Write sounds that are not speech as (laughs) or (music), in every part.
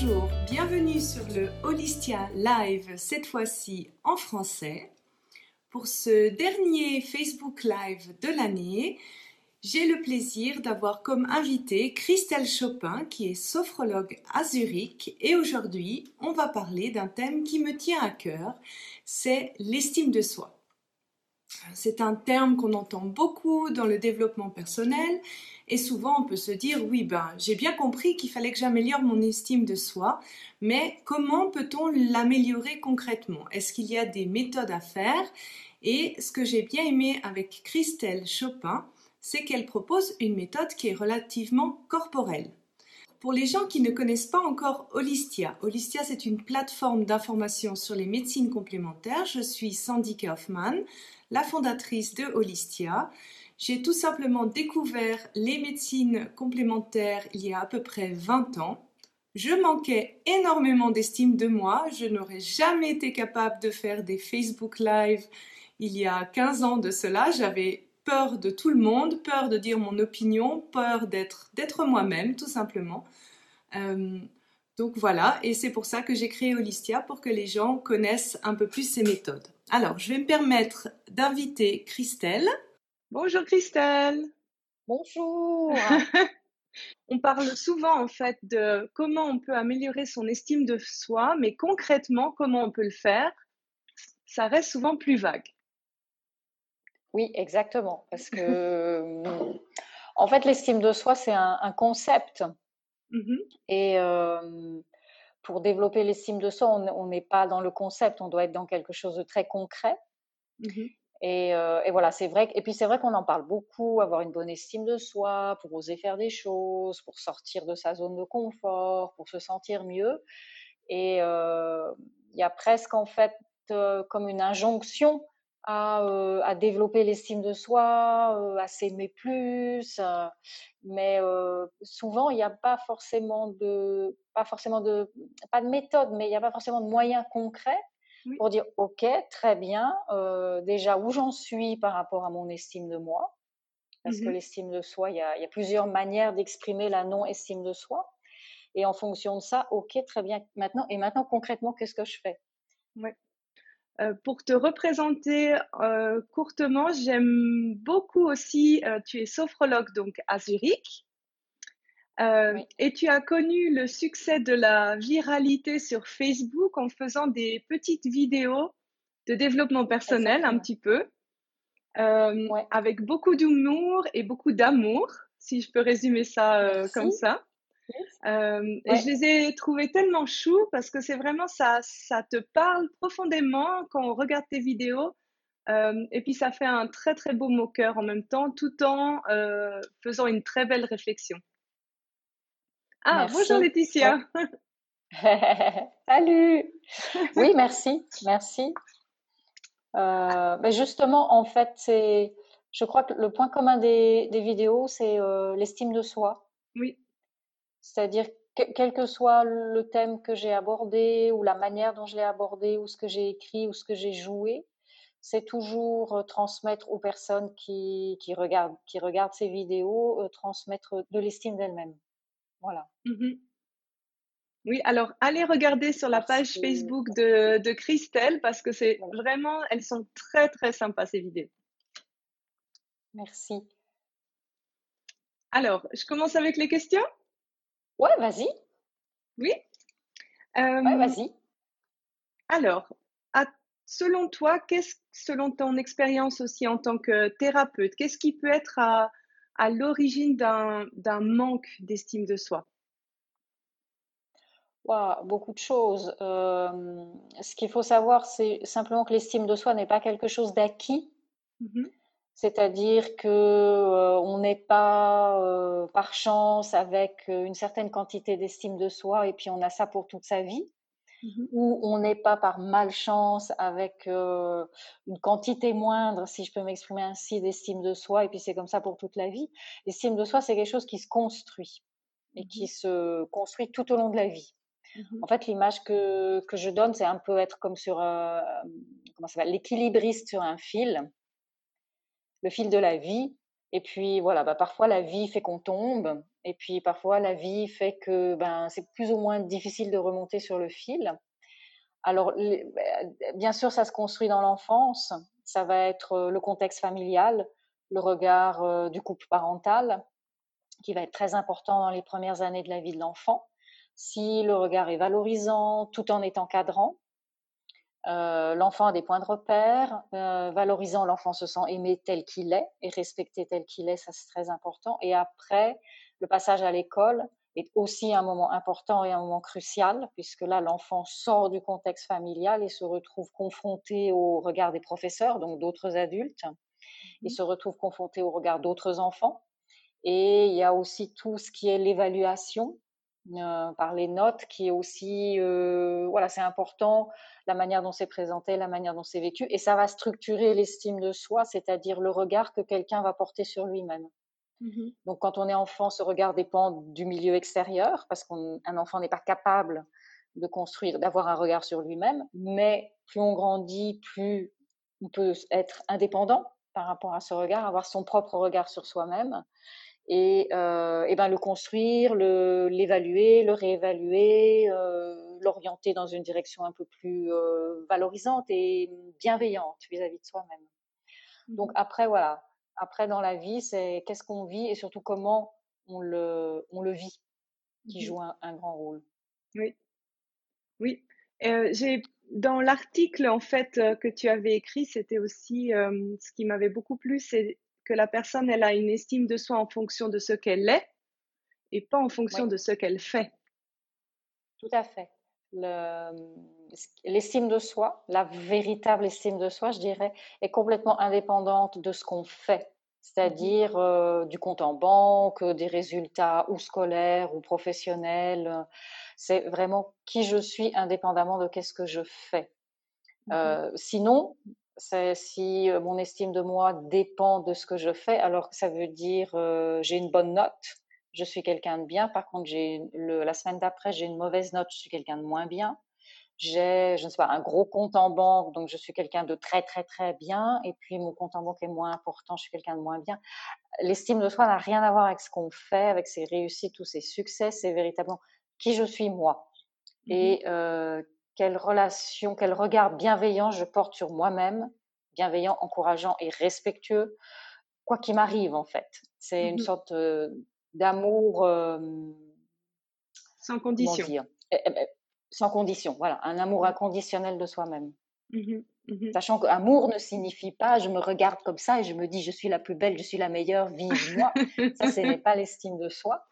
Bonjour, bienvenue sur le Holistia Live, cette fois-ci en français. Pour ce dernier Facebook Live de l'année, j'ai le plaisir d'avoir comme invité Christelle Chopin, qui est sophrologue à Zurich. Et aujourd'hui, on va parler d'un thème qui me tient à cœur, c'est l'estime de soi. C'est un terme qu'on entend beaucoup dans le développement personnel et souvent on peut se dire oui ben j'ai bien compris qu'il fallait que j'améliore mon estime de soi, mais comment peut-on l'améliorer concrètement? Est-ce qu'il y a des méthodes à faire? Et ce que j'ai bien aimé avec Christelle Chopin, c'est qu'elle propose une méthode qui est relativement corporelle. Pour les gens qui ne connaissent pas encore Holistia, Holistia c'est une plateforme d'information sur les médecines complémentaires. Je suis Sandy Kaufman, la fondatrice de Holistia. J'ai tout simplement découvert les médecines complémentaires il y a à peu près 20 ans. Je manquais énormément d'estime de moi. Je n'aurais jamais été capable de faire des Facebook Live il y a 15 ans de cela. J'avais peur de tout le monde, peur de dire mon opinion, peur d'être, moi-même, tout simplement. Euh, donc voilà, et c'est pour ça que j'ai créé Holistia, pour que les gens connaissent un peu plus ces méthodes. Alors, je vais me permettre d'inviter Christelle. Bonjour Christelle. Bonjour. (laughs) on parle souvent en fait de comment on peut améliorer son estime de soi, mais concrètement, comment on peut le faire, ça reste souvent plus vague. Oui, exactement. Parce que, en fait, l'estime de soi, c'est un, concept. Mmh et pour développer l'estime de soi, on n'est pas dans le concept, on doit être dans quelque chose de très concret. Mmh et, voilà, c'est vrai. Et puis c'est vrai qu'on en parle beaucoup, avoir une bonne estime de soi, pour oser faire des choses, pour sortir de sa zone de confort, pour se sentir mieux. Et il y a presque en fait comme une injonction à, à développer l'estime de soi, à s'aimer plus. mais souvent, il n'y a pas forcément de, pas forcément de, pas de méthode, mais il n'y a pas forcément de moyens concrets pour dire, OK, très bien, déjà où j'en suis par rapport à mon estime de moi. Parce que mmh l'estime de soi, il y, a, il y a plusieurs manières d'exprimer la non-estime de soi. Et en fonction de ça, OK, très bien. Maintenant, et maintenant, concrètement, qu'est-ce que je fais? Euh, pour te représenter euh, courtement, j'aime beaucoup aussi, euh, tu es sophrologue donc à Zurich. Et tu as connu le succès de la viralité sur Facebook en faisant des petites vidéos de développement personnel un petit peu, avec beaucoup d'humour et beaucoup d'amour, si je peux résumer ça comme ça. Euh, et je les ai trouvés tellement choux parce que c'est vraiment ça, ça te parle profondément quand on regarde tes vidéos. Euh, et puis ça fait un très très beau moqueur en même temps, tout en euh, faisant une très belle réflexion. Ah, bonjour Laetitia. (laughs) Salut. Oui, merci, merci. Ben justement, en fait, c'est, je crois que le point commun des, des vidéos, c'est l'estime de soi. Oui. C'est-à-dire, quel que soit le thème que j'ai abordé ou la manière dont je l'ai abordé ou ce que j'ai écrit ou ce que j'ai joué, c'est toujours euh, transmettre aux personnes qui, qui, regardent, qui regardent ces vidéos, euh, transmettre de l'estime d'elles-mêmes. Voilà. Mmh oui, alors allez regarder sur la page Facebook de, de Christelle parce que c'est vraiment, elles sont très très sympas ces vidéos. Merci. Alors, je commence avec les questions? Ouais, vas-y. Oui? Ouais, vas-y. alors, selon toi, qu'est-ce selon ton expérience aussi en tant que thérapeute, qu'est-ce qui peut être à, l'origine d'un manque d'estime de soi? beaucoup de choses. ce qu'il faut savoir, c'est simplement que l'estime de soi n'est pas quelque chose d'acquis. Mmh c'est-à-dire que euh, on n'est pas euh, par chance avec euh, une certaine quantité d'estime de soi et puis on a ça pour toute sa vie, mmh ou on n'est pas par malchance avec une quantité moindre, si je peux m'exprimer ainsi, d'estime de soi et puis c'est comme ça pour toute la vie. L'estime de soi, c'est quelque chose qui se construit et qui mmh se construit tout au long de la vie. Mmh en fait, l'image que, que je donne, c'est un peu être comme sur comment ça l'équilibriste sur un fil le fil de la vie. Et puis voilà, bah, parfois la vie fait qu'on tombe Et puis parfois, la vie fait que ben, c'est plus ou moins difficile de remonter sur le fil. Alors, ben, bien sûr, ça se construit dans l'enfance. Ça va être euh, le contexte familial, le regard euh, du couple parental, qui va être très important dans les premières années de la vie de l'enfant. Si le regard est valorisant tout en étant cadrant, euh, l'enfant a des points de repère, valorisant l'enfant se sent aimé tel qu'il est et respecté tel qu'il est, ça c'est très important. Et après, le passage à l'école est aussi un moment important et un moment crucial, puisque là, l'enfant sort du contexte familial et se retrouve confronté au regard des professeurs, donc d'autres adultes. Il mmh. se retrouve confronté au regard d'autres enfants. Et il y a aussi tout ce qui est l'évaluation, euh, par les notes, qui est aussi, euh, voilà, c'est important, la manière dont c'est présenté, la manière dont c'est vécu, et ça va structurer l'estime de soi, c'est-à-dire le regard que quelqu'un va porter sur lui-même. Mmh Donc, quand on est enfant, ce regard dépend du milieu extérieur, parce qu'un enfant n'est pas capable de construire, d'avoir un regard sur lui-même, mais plus on grandit, plus on peut être indépendant par rapport à ce regard, avoir son propre regard sur soi-même et, euh, et ben le construire, l'évaluer, le réévaluer, euh, l'orienter dans une direction un peu plus euh, valorisante et bienveillante vis-à-vis de soi-même. Donc mmh après voilà, après dans la vie c'est qu'est-ce qu'on vit et surtout comment on le on le vit qui joue un, un grand rôle. Oui, oui. Euh, j'ai dans l'article en fait que tu avais écrit, c'était aussi ce qui m'avait beaucoup plu, c'est que la personne, elle a une estime de soi en fonction de ce qu'elle est et pas en fonction de ce qu'elle fait. Tout à fait. L'estime de soi, la véritable estime de soi, je dirais, est complètement indépendante de ce qu'on fait, c'est-à-dire mmh euh, du compte en banque, des résultats ou scolaires ou professionnels. C'est vraiment qui je suis indépendamment de qu'est-ce que je fais. Mmh euh, sinon, si euh, mon estime de moi dépend de ce que je fais, alors ça veut dire euh, j'ai une bonne note, je suis quelqu'un de bien. Par contre, j'ai la semaine d'après, j'ai une mauvaise note, je suis quelqu'un de moins bien. J'ai, je ne sais pas, un gros compte en banque, donc je suis quelqu'un de très très très bien. Et puis mon compte en banque est moins important, je suis quelqu'un de moins bien. L'estime de soi n'a rien à voir avec ce qu'on fait, avec ses réussites ou ses succès. C'est véritablement qui je suis moi. Mmh Et euh, quelle relation, quel regard bienveillant je porte sur moi-même, bienveillant, encourageant et respectueux, quoi qu'il m'arrive en fait. C'est une mmh sorte d'amour sans condition. Eh, eh, eh, sans condition, voilà, un amour mmh. inconditionnel de soi-même. Mmh Sachant qu'amour ne signifie pas je me regarde comme ça et je me dis je suis la plus belle, je suis la meilleure, vive moi. ça, ce n'est pas l'estime de soi.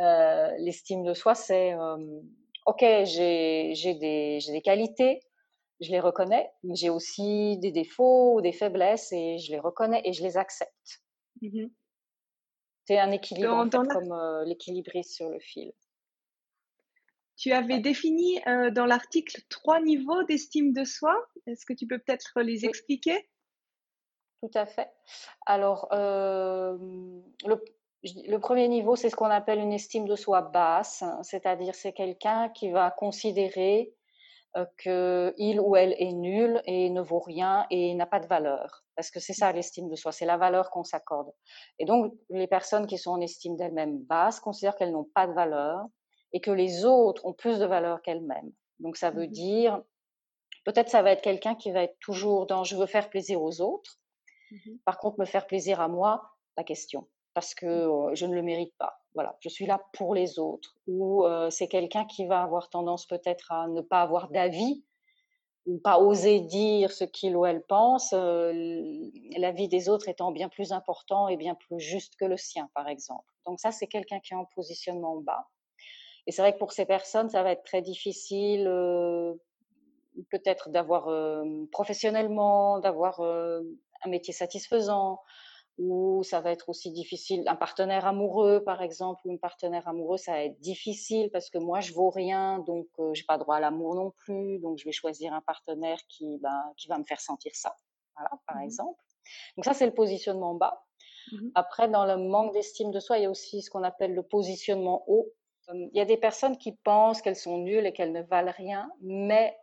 Euh, l'estime de soi, c'est ok, j'ai des, des qualités, je les reconnais, mais j'ai aussi des défauts ou des faiblesses et je les reconnais et je les accepte. Mmh C'est un équilibre, comme euh, l'équilibriste sur le fil. Tu avais défini euh, dans l'article trois niveaux d'estime de soi. Est-ce que tu peux peut-être les expliquer? Tout à fait. Alors, euh, le, le premier niveau, c'est ce qu'on appelle une estime de soi basse, c'est-à-dire c'est quelqu'un qui va considérer euh, qu'il ou elle est nul et ne vaut rien et n'a pas de valeur. Parce que c'est ça l'estime de soi, c'est la valeur qu'on s'accorde. Et donc, les personnes qui sont en estime d'elles-mêmes basse considèrent qu'elles n'ont pas de valeur et que les autres ont plus de valeur qu'elles-mêmes. Donc, ça veut mmh dire, peut-être ça va être quelqu'un qui va être toujours dans je veux faire plaisir aux autres. Mmh Par contre, me faire plaisir à moi, la question parce que mmh. je ne le mérite pas. Voilà, je suis là pour les autres. Ou c'est quelqu'un qui va avoir tendance peut-être à ne pas avoir d'avis ou pas oser dire ce qu'il ou elle pense, la vie des autres étant bien plus important et bien plus juste que le sien, par exemple. Donc ça, c'est quelqu'un qui est en positionnement bas. Et c'est vrai que pour ces personnes, ça va être très difficile peut-être d'avoir professionnellement, d'avoir un métier satisfaisant, ou ça va être aussi difficile. Un partenaire amoureux, par exemple, ou une partenaire amoureuse, ça va être difficile parce que moi, je vaux rien, donc je euh, j'ai pas droit à l'amour non plus, donc je vais choisir un partenaire qui, ben, qui va me faire sentir ça, voilà, par mmh exemple. Donc ça, c'est le positionnement bas. Mmh Après, dans le manque d'estime de soi, il y a aussi ce qu'on appelle le positionnement haut. Il y a des personnes qui pensent qu'elles sont nulles et qu'elles ne valent rien, mais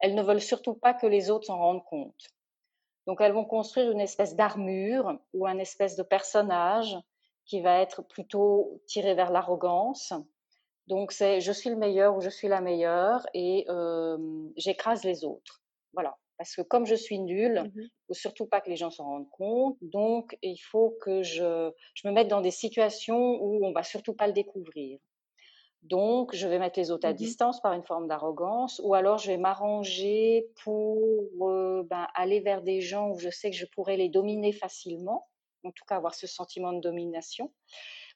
elles ne veulent surtout pas que les autres s'en rendent compte. Donc elles vont construire une espèce d'armure ou un espèce de personnage qui va être plutôt tiré vers l'arrogance. Donc c'est je suis le meilleur ou je suis la meilleure et j'écrase les autres. Voilà. Parce que comme je suis nulle, il mmh faut surtout pas que les gens s'en rendent compte. Donc il faut que je, je me mette dans des situations où on va surtout pas le découvrir. Donc, je vais mettre les autres à mmh distance par une forme d'arrogance, ou alors je vais m'arranger pour ben, aller vers des gens où je sais que je pourrais les dominer facilement, en tout cas avoir ce sentiment de domination,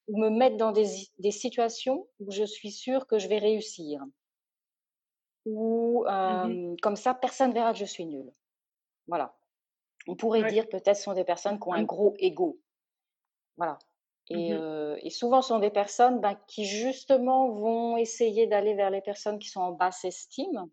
ou me mettre dans des, situations où je suis sûre que je vais réussir. Ou mmh comme ça, personne ne verra que je suis nulle. Voilà. On pourrait dire peut-être ce sont des personnes qui ont un gros ego. Voilà. Mmh et, souvent, ce sont des personnes ben, qui, justement, vont essayer d'aller vers les personnes qui sont en basse estime.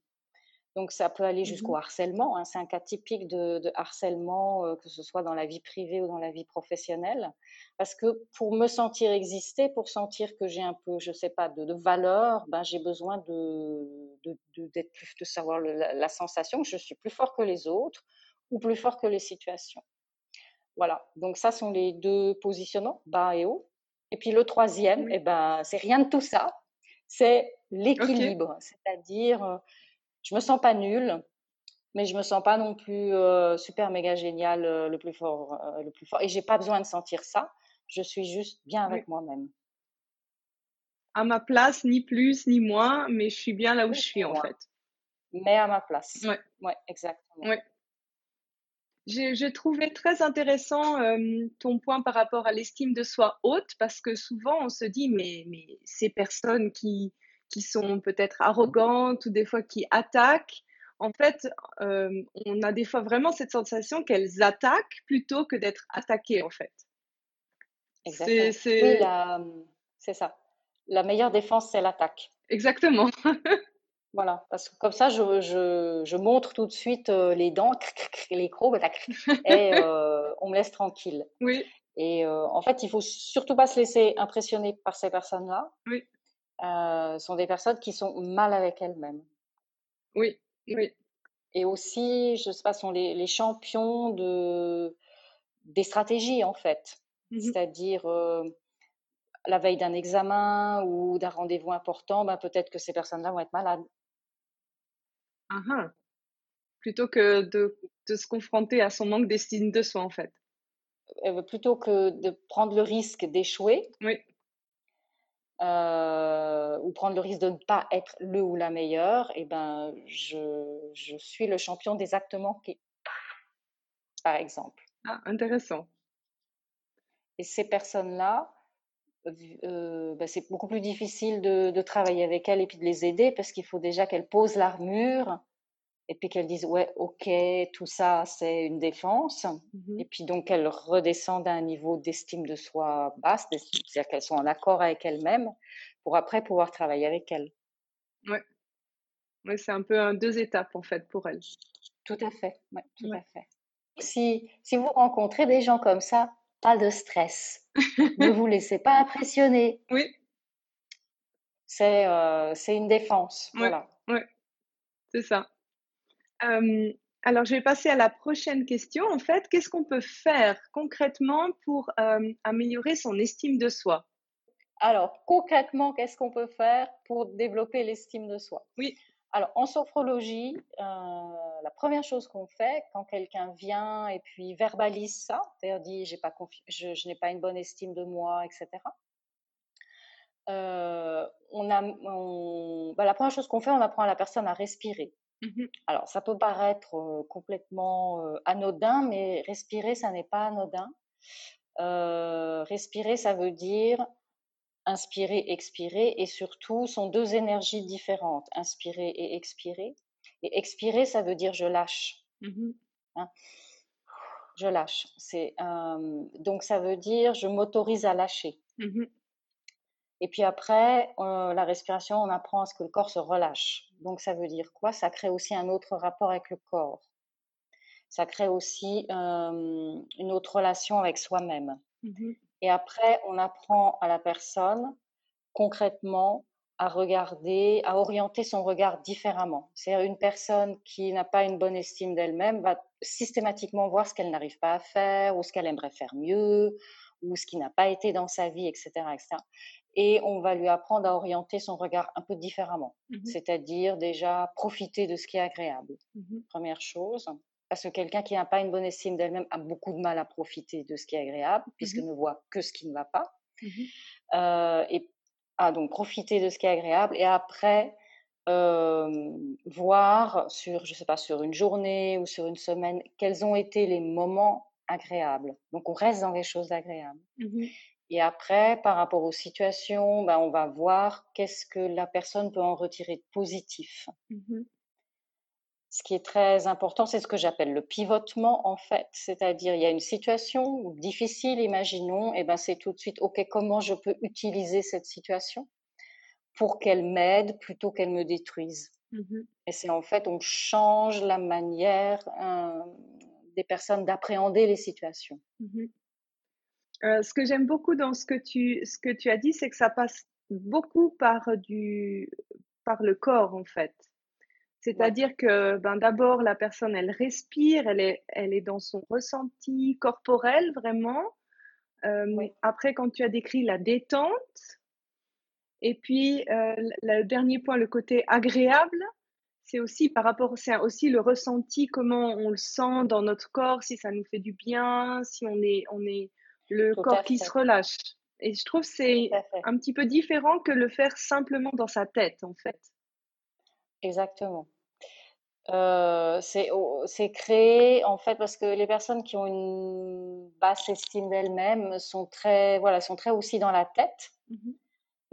Donc, ça peut aller mmh jusqu'au harcèlement. Hein. C'est un cas typique de, harcèlement, que ce soit dans la vie privée ou dans la vie professionnelle. Parce que pour me sentir exister, pour sentir que j'ai un peu, je sais pas, de, valeur, ben, j'ai besoin de, de, plus, de savoir la, la sensation que je suis plus fort que les autres ou plus fort que les situations. Voilà, donc ça sont les deux positionnements, bas et haut. Et puis le troisième, eh ben, c'est rien de tout ça, c'est l'équilibre. C'est-à-dire, euh, je me sens pas nulle, mais je me sens pas non plus euh, super méga génial, euh, le plus fort, le plus fort. Et j'ai pas besoin de sentir ça. Je suis juste bien avec moi-même. À ma place, ni plus ni moins, mais je suis bien là où je suis en fait. Mais à ma place. Ouais, ouais exactement. Ouais. J'ai trouvé très intéressant ton point par rapport à l'estime de soi haute, parce que souvent on se dit, mais, mais ces personnes qui, qui sont peut-être arrogantes ou des fois qui attaquent, en fait, on a des fois vraiment cette sensation qu'elles attaquent plutôt que d'être attaquées, en fait. Exactement. C'est ça. La meilleure défense, c'est l'attaque. Exactement. (laughs) Voilà, parce que comme ça, je, je, je montre tout de suite euh, les dents, les crocs, et (laughs) euh, on me laisse tranquille. Oui. Et euh, en fait, il faut surtout pas se laisser impressionner par ces personnes-là. Oui. ce sont des personnes qui sont mal avec elles-mêmes. Oui, oui. Et aussi, je sais pas, sont les, les champions de des stratégies en fait. Mmh C'est-à-dire la veille d'un examen ou d'un rendez-vous important, ben, peut-être que ces personnes-là vont être malades. Ah Plutôt que de, se confronter à son manque d'estime de soi, en fait. Euh, plutôt que de prendre le risque d'échouer. Oui. Euh, ou prendre le risque de ne pas être le ou la meilleure, et eh ben, je, je suis le champion des actes manqués, par exemple. Ah, intéressant. Et ces personnes-là, euh, bah, c'est beaucoup plus difficile de, travailler avec elles et puis de les aider parce qu'il faut déjà qu'elles posent l'armure et puis qu'elles disent ouais ok tout ça c'est une défense mmh et puis donc qu'elles redescendent à un niveau d'estime de soi basse, c'est-à-dire qu'elles sont en accord avec elles-mêmes pour après pouvoir travailler avec elles. Ouais, ouais c'est un peu un, deux étapes en fait pour elles. Tout à fait, ouais, tout à fait. Si, si vous rencontrez des gens comme ça, pas de stress. ne vous laissez pas impressionner. (laughs) Oui. C'est euh, une défense. Voilà. Oui, c'est ça. alors, je vais passer à la prochaine question. En fait, qu'est-ce qu'on peut faire concrètement pour améliorer son estime de soi? Alors, concrètement, qu'est-ce qu'on peut faire pour développer l'estime de soi? Oui. Alors, en sophrologie, euh, la première chose qu'on fait quand quelqu'un vient et puis verbalise ça, c'est-à-dire dit j'ai pas je, je n'ai pas une bonne estime de moi, etc. Euh, on a, bah, la première chose qu'on fait, on apprend à la personne à respirer. Mmh Alors, ça peut paraître euh, complètement anodin, mais respirer, ça n'est pas anodin. respirer, ça veut dire inspirer, expirer, et surtout sont deux énergies différentes, inspirer et expirer. Et expirer, ça veut dire je lâche. Mmh hein. je lâche. C'est donc ça veut dire je m'autorise à lâcher. Mmh et puis après, la respiration, on apprend à ce que le corps se relâche. Donc ça veut dire quoi? Ça crée aussi un autre rapport avec le corps. Ça crée aussi une autre relation avec soi-même. Mmh et après, on apprend à la personne concrètement à regarder, à orienter son regard différemment. C'est-à-dire une personne qui n'a pas une bonne estime d'elle-même va systématiquement voir ce qu'elle n'arrive pas à faire ou ce qu'elle aimerait faire mieux ou ce qui n'a pas été dans sa vie, etc., etc. Et on va lui apprendre à orienter son regard un peu différemment, mmh c'est-à-dire déjà profiter de ce qui est agréable. Mmh Première chose, parce que quelqu'un qui n'a pas une bonne estime d'elle-même a beaucoup de mal à profiter de ce qui est agréable, puisqu'il ne voit que ce qui ne va pas. Euh, et ah, donc profiter de ce qui est agréable, et après voir sur, je sais pas, sur une journée ou sur une semaine, quels ont été les moments agréables. Donc, on reste dans les choses agréables. Mmh Et après, par rapport aux situations, ben, on va voir qu'est-ce que la personne peut en retirer de positif. Mmh ce qui est très important, c'est ce que j'appelle le pivotement, en fait. C'est-à-dire, il y a une situation difficile, imaginons, et ben, c'est tout de suite, OK, comment je peux utiliser cette situation pour qu'elle m'aide plutôt qu'elle me détruise? Mmh et c'est en fait, on change la manière des personnes d'appréhender les situations. Mmh euh, ce que j'aime beaucoup dans ce que tu, ce que tu as dit, c'est que ça passe beaucoup par, du, par le corps, en fait. C'est-à-dire que ben, d'abord, la personne, elle respire, elle est, elle est dans son ressenti corporel, vraiment. Euh, après, quand tu as décrit la détente, et puis, euh, le dernier point, le côté agréable, c'est aussi par rapport, c'est aussi le ressenti, comment on le sent dans notre corps, si ça nous fait du bien, si on est, on est le corps qui se relâche. Et je trouve que c'est un petit peu différent que le faire simplement dans sa tête, en fait. Exactement. Euh, c'est créé en fait parce que les personnes qui ont une basse estime d'elles-mêmes sont très voilà sont très aussi dans la tête. Mmh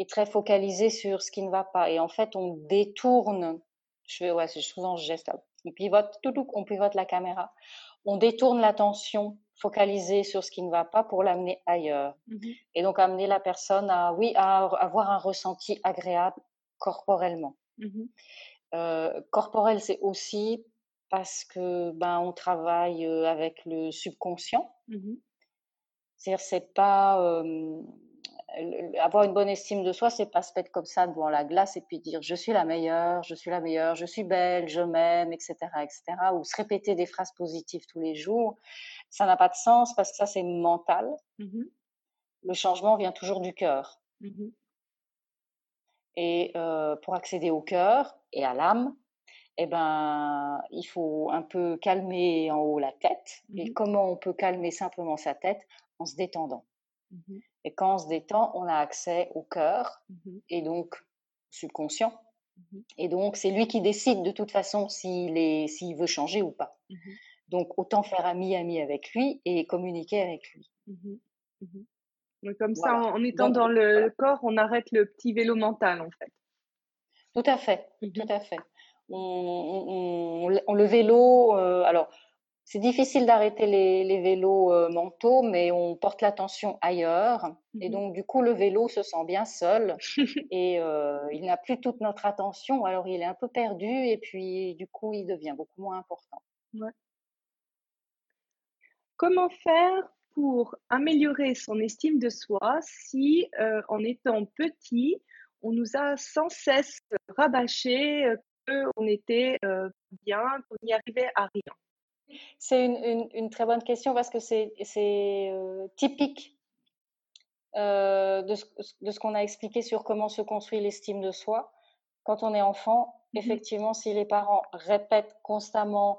est très focalisé sur ce qui ne va pas. Et en fait, on détourne, je fais, ouais, souvent je geste, on pivote, tout, tout, on pivote la caméra, on détourne l'attention focalisée sur ce qui ne va pas pour l'amener ailleurs. Mmh Et donc amener la personne à, oui, à avoir un ressenti agréable corporellement. Mmh euh, corporel, c'est aussi parce que ben on travaille avec le subconscient. Mmh C'est-à-dire, c'est pas euh, avoir une bonne estime de soi, c'est pas se mettre comme ça devant la glace et puis dire je suis la meilleure, je suis la meilleure, je suis belle, je m'aime, etc., etc. Ou se répéter des phrases positives tous les jours. Ça n'a pas de sens parce que ça c'est mental. Mmh Le changement vient toujours du cœur. Mmh et euh, pour accéder au cœur et à l'âme, eh ben, il faut un peu calmer en haut la tête. Et mmh comment on peut calmer simplement sa tête? En se détendant. Et quand on se détend, on a accès au cœur mmh et donc subconscient. Mmh et donc, c'est lui qui décide de toute façon s'il veut changer ou pas. Mmh donc, autant faire ami-ami avec lui et communiquer avec lui. Comme ça, en étant dans le corps, on arrête le petit vélo mental, en fait. Tout à fait, tout à fait. On, le vélo, euh, alors c'est difficile d'arrêter les, vélos euh, mentaux, mais on porte l'attention ailleurs. Et mmh donc, du coup, le vélo se sent bien seul (laughs) et euh, il n'a plus toute notre attention. Alors, il est un peu perdu et puis, du coup, il devient beaucoup moins important. Comment faire pour améliorer son estime de soi si, euh, en étant petit, on nous a sans cesse rabâché qu'on était bien, qu'on n'y arrivait à rien c'est une, très bonne question parce que c'est euh, typique euh, de ce, qu'on a expliqué sur comment se construit l'estime de soi. Quand on est enfant, mmh effectivement, si les parents répètent constamment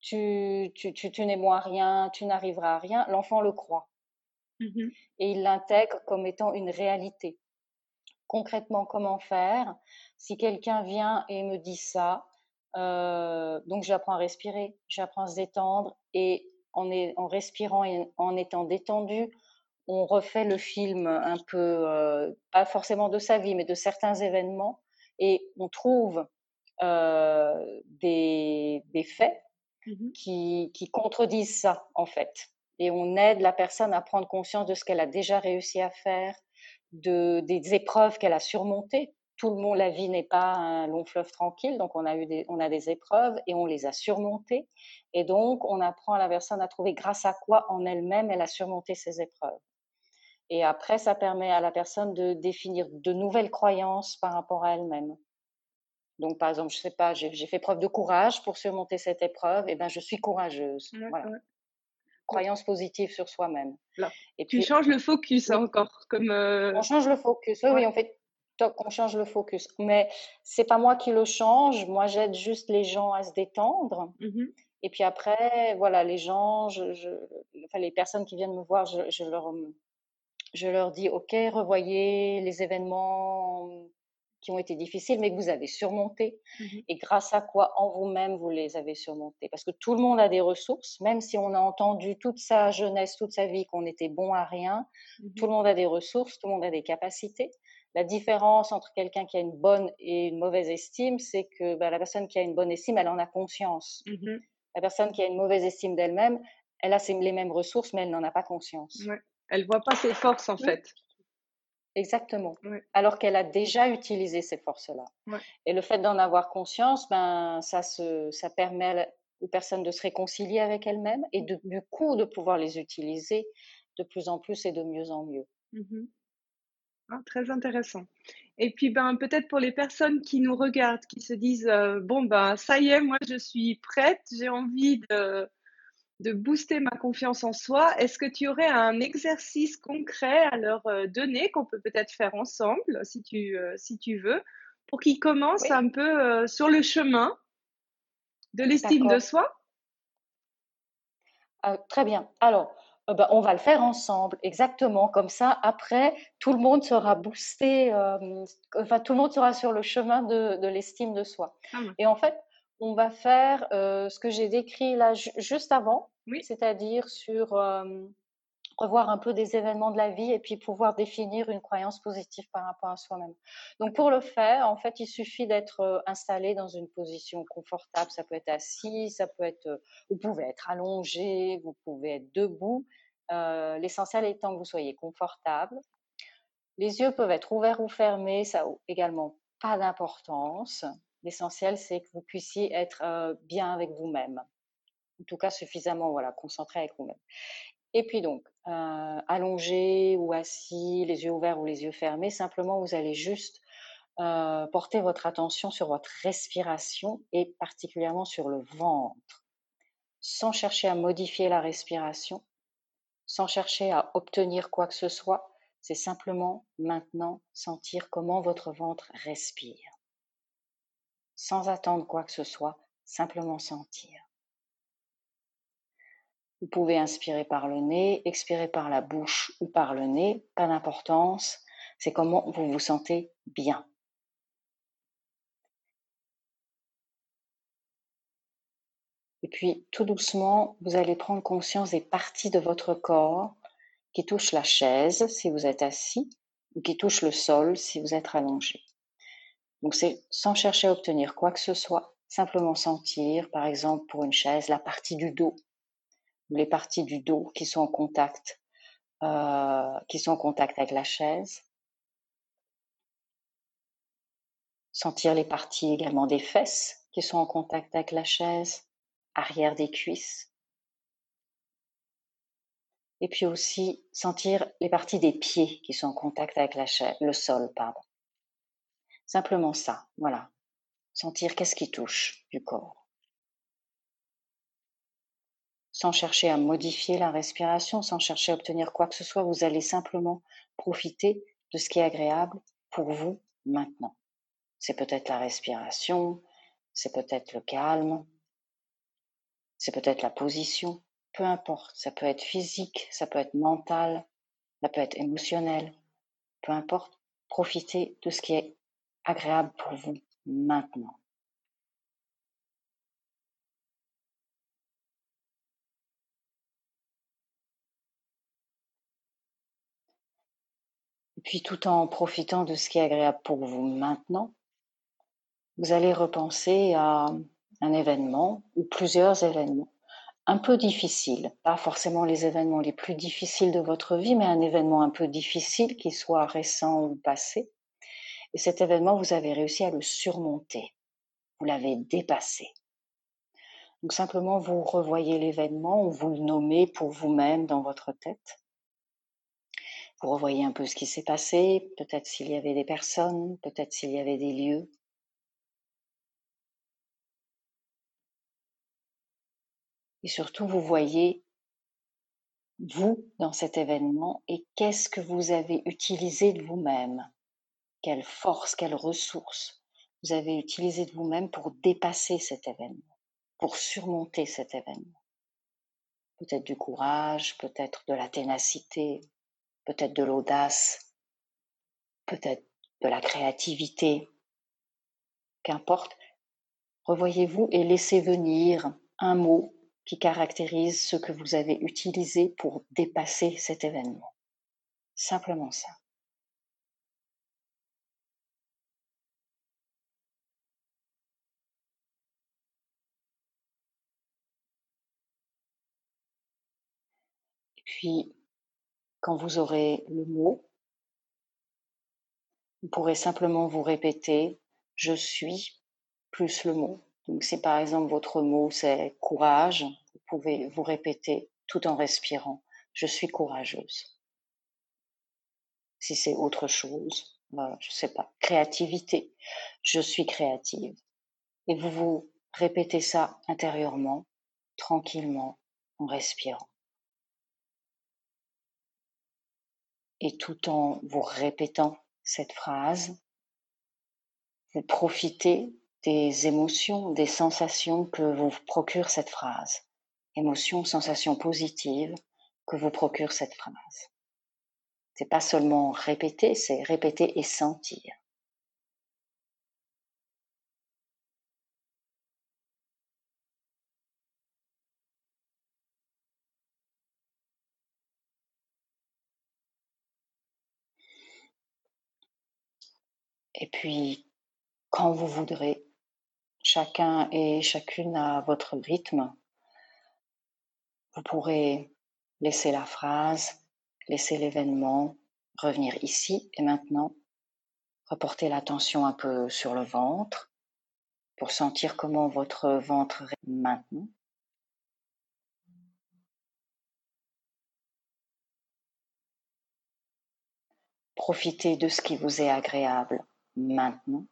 tu, tu, tu, n'es moins rien, tu n'arriveras à rien, l'enfant le croit. Mmh Et il l'intègre comme étant une réalité. Concrètement, comment faire Si quelqu'un vient et me dit ça, euh, donc j'apprends à respirer, j'apprends à se détendre et en, est, en respirant et en étant détendu, on refait le film un peu, euh, pas forcément de sa vie, mais de certains événements et on trouve euh, des, des, faits mmh qui, qui contredisent ça en fait. Et on aide la personne à prendre conscience de ce qu'elle a déjà réussi à faire, de, des épreuves qu'elle a surmontées tout le monde, la vie n'est pas un long fleuve tranquille, donc on a eu des, on a des épreuves et on les a surmontées. Et donc, on apprend à la personne à trouver grâce à quoi en elle-même elle a surmonté ces épreuves. Et après, ça permet à la personne de définir de nouvelles croyances par rapport à elle-même. Donc, par exemple, je sais pas, j'ai fait preuve de courage pour surmonter cette épreuve, et ben je suis courageuse. voilà. Croyance positive sur soi-même. Et tu changes le focus encore, comme. Euh, on change le focus. Oui, oui, on fait on change le focus. Mais c'est pas moi qui le change. Moi, j'aide juste les gens à se détendre. Mmh et puis après, voilà, les gens, je, enfin, les personnes qui viennent me voir, je, leur, je leur dis, OK, revoyez les événements qui ont été difficiles, mais que vous avez surmontés. Mmh et grâce à quoi, en vous-même, vous les avez surmontés. Parce que tout le monde a des ressources, même si on a entendu toute sa jeunesse, toute sa vie qu'on était bon à rien, mmh tout le monde a des ressources, tout le monde a des capacités. La différence entre quelqu'un qui a une bonne et une mauvaise estime, c'est que bah, la personne qui a une bonne estime, elle en a conscience. Mmh la personne qui a une mauvaise estime d'elle-même, elle a les mêmes ressources, mais elle n'en a pas conscience. Ouais. Elle voit pas ses forces en fait. Exactement. Alors qu'elle a déjà utilisé ces forces-là. Et le fait d'en avoir conscience, ben, ça, se, ça permet aux personnes de se réconcilier avec elles-mêmes et de, du coup de pouvoir les utiliser de plus en plus et de mieux en mieux. Mmh ah, très intéressant. Et puis, ben, peut-être pour les personnes qui nous regardent, qui se disent bon, ben, ça y est, moi, je suis prête, j'ai envie de, de booster ma confiance en soi, est-ce que tu aurais un exercice concret à leur donner qu'on peut peut-être faire ensemble, si tu, si tu veux, pour qu'ils commencent un peu sur le chemin de l'estime de soi? Ah, Très bien. Alors, euh, bah, on va le faire ensemble, exactement. Comme ça, après, tout le monde sera boosté, euh, enfin, tout le monde sera sur le chemin de, l'estime de soi. Ah Et en fait, on va faire euh, ce que j'ai décrit là juste avant, c'est-à-dire sur revoir un peu des événements de la vie et puis pouvoir définir une croyance positive par rapport à soi-même. Donc pour le faire, en fait, il suffit d'être installé dans une position confortable. Ça peut être assis, ça peut être, vous pouvez être allongé, vous pouvez être debout. Euh, l'essentiel étant que vous soyez confortable. Les yeux peuvent être ouverts ou fermés, ça n'a également pas d'importance. L'essentiel, c'est que vous puissiez être bien avec vous-même. En tout cas, suffisamment voilà, concentré avec vous-même. Et puis donc, allongé ou assis, les yeux ouverts ou les yeux fermés, simplement, vous allez juste porter votre attention sur votre respiration et particulièrement sur le ventre, sans chercher à modifier la respiration, sans chercher à obtenir quoi que ce soit, c'est simplement maintenant sentir comment votre ventre respire. Sans attendre quoi que ce soit, simplement sentir. Vous pouvez inspirer par le nez, expirer par la bouche ou par le nez, pas d'importance, c'est comment vous vous sentez bien. Et puis, tout doucement, vous allez prendre conscience des parties de votre corps qui touchent la chaise si vous êtes assis ou qui touchent le sol si vous êtes allongé. Donc, c'est sans chercher à obtenir quoi que ce soit, simplement sentir, par exemple, pour une chaise, la partie du dos, les parties du dos qui sont en contact, euh, qui sont en contact avec la chaise. Sentir les parties également des fesses qui sont en contact avec la chaise arrière des cuisses. Et puis aussi sentir les parties des pieds qui sont en contact avec la chair, le sol, pardon. Simplement ça, voilà. Sentir qu'est-ce qui touche du corps. Sans chercher à modifier la respiration, sans chercher à obtenir quoi que ce soit, vous allez simplement profiter de ce qui est agréable pour vous maintenant. C'est peut-être la respiration, c'est peut-être le calme, c'est peut-être la position, peu importe, ça peut être physique, ça peut être mental, ça peut être émotionnel, peu importe, profitez de ce qui est agréable pour vous maintenant. Et puis tout en profitant de ce qui est agréable pour vous maintenant, vous allez repenser à un événement ou plusieurs événements un peu difficiles, pas forcément les événements les plus difficiles de votre vie, mais un événement un peu difficile qui soit récent ou passé. Et cet événement, vous avez réussi à le surmonter, vous l'avez dépassé. Donc simplement, vous revoyez l'événement ou vous le nommez pour vous-même dans votre tête. Vous revoyez un peu ce qui s'est passé, peut-être s'il y avait des personnes, peut-être s'il y avait des lieux. Et surtout, vous voyez vous dans cet événement et qu'est-ce que vous avez utilisé de vous-même Quelle force, quelle ressource vous avez utilisé de vous-même pour dépasser cet événement, pour surmonter cet événement Peut-être du courage, peut-être de la ténacité, peut-être de l'audace, peut-être de la créativité, qu'importe. Revoyez-vous et laissez venir un mot qui caractérise ce que vous avez utilisé pour dépasser cet événement. Simplement ça. Puis, quand vous aurez le mot, vous pourrez simplement vous répéter je suis plus le mot. Donc si par exemple votre mot c'est courage, vous pouvez vous répéter tout en respirant je suis courageuse. Si c'est autre chose, je je sais pas, créativité, je suis créative. Et vous vous répétez ça intérieurement, tranquillement, en respirant. Et tout en vous répétant cette phrase, vous profitez des émotions, des sensations que vous procure cette phrase. Émotions, sensations positives que vous procure cette phrase. C'est pas seulement répéter, c'est répéter et sentir. Et puis, quand vous voudrez, chacun et chacune à votre rythme, vous pourrez laisser la phrase, laisser l'événement, revenir ici et maintenant, reporter l'attention un peu sur le ventre pour sentir comment votre ventre maintenant. Profitez de ce qui vous est agréable maintenant.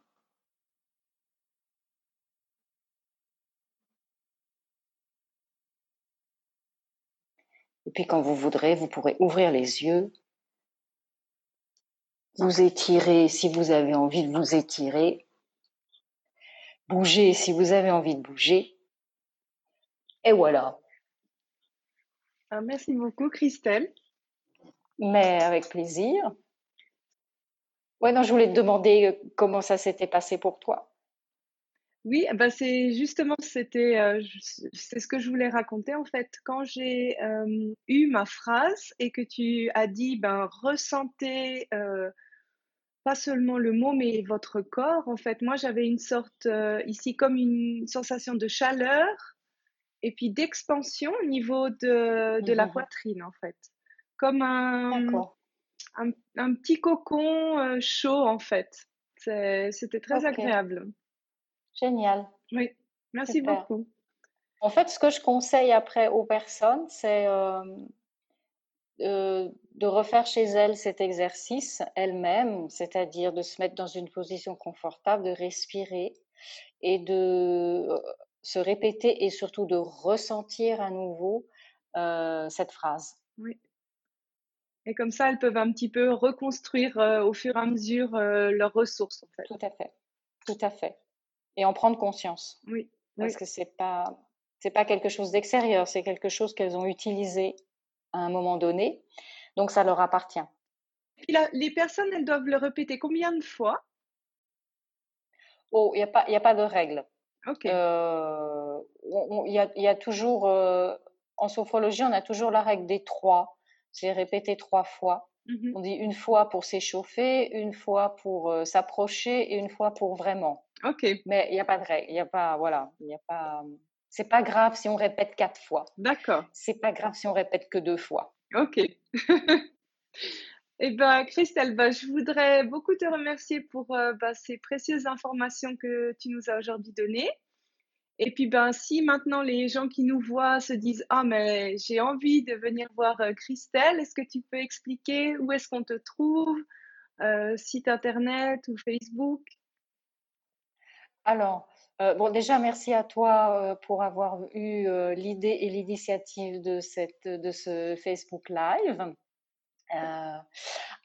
Et puis quand vous voudrez, vous pourrez ouvrir les yeux, vous étirer si vous avez envie de vous étirer, bouger si vous avez envie de bouger. Et voilà. Ah, merci beaucoup, Christelle. Mais avec plaisir. Ouais, non, je voulais te demander euh, comment ça s'était passé pour toi. Oui, bah c'est justement c'était euh, c'est ce que je voulais raconter en fait. Quand j'ai euh, eu ma phrase et que tu as dit ben ressentez pas seulement le mot mais votre corps en fait moi j'avais une sorte ici comme une sensation de chaleur et puis d'expansion au niveau de, de la mmh poitrine en fait. Comme un un, petit cocon euh, chaud en fait. C'était très agréable. Génial. Oui, merci beaucoup. En fait, ce que je conseille après aux personnes, c'est euh, de refaire chez elles cet exercice elles-mêmes, c'est-à-dire de se mettre dans une position confortable, de respirer et de euh, se répéter et surtout de ressentir à nouveau cette phrase. Oui. Et comme ça, elles peuvent un petit peu reconstruire euh, au fur et à mesure euh, leurs ressources, en fait. Tout à fait. Tout à fait. Et en prendre conscience. Oui. Parce que c'est pas c'est pas quelque chose d'extérieur, c'est quelque chose qu'elles ont utilisé à un moment donné. Donc ça leur appartient. Et les personnes, elles doivent le répéter combien de fois? Oh, il n'y a, pas, a pas de règle. Ok. Euh, il y, a, y, a, toujours, en sophrologie, on a toujours la règle des trois. J'ai répété trois fois. Mmh On dit une fois pour s'échauffer, une fois pour euh, s'approcher et une fois pour vraiment. Ok. Mais il n'y a pas de règle. Il n'y a pas, voilà, il y a pas. C'est pas grave si on répète quatre fois. D'accord. C'est pas grave si on répète que deux fois. Ok. (laughs) Eh bien, Christelle, bah, je voudrais beaucoup te remercier pour euh, bah, ces précieuses informations que tu nous as aujourd'hui données. Et puis, ben, si maintenant les gens qui nous voient se disent Ah, mais j'ai envie de venir voir euh, Christelle, est-ce que tu peux expliquer où est-ce qu'on te trouve, euh, site internet ou Facebook? Alors, bon, déjà, merci à toi pour avoir eu l'idée et l'initiative de, cette, de ce Facebook Live.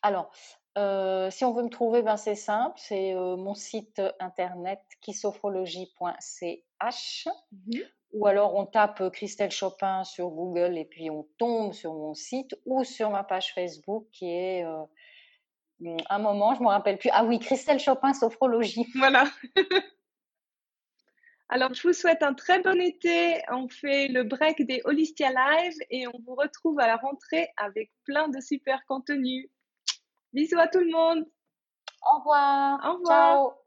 alors, si on veut me trouver, ben c'est simple, c'est mon site internet kissophrologie.ch mmh ou alors on tape Christelle Chopin sur Google et puis on tombe sur mon site ou sur ma page Facebook qui est un moment, je ne me rappelle plus. Ah oui, Christelle Chopin, sophrologie. Voilà. (laughs) Alors, je vous souhaite un très bon été. On fait le break des Holistia Live et on vous retrouve à la rentrée avec plein de super contenus. Bisous à tout le monde. Au revoir. Au revoir. Ciao.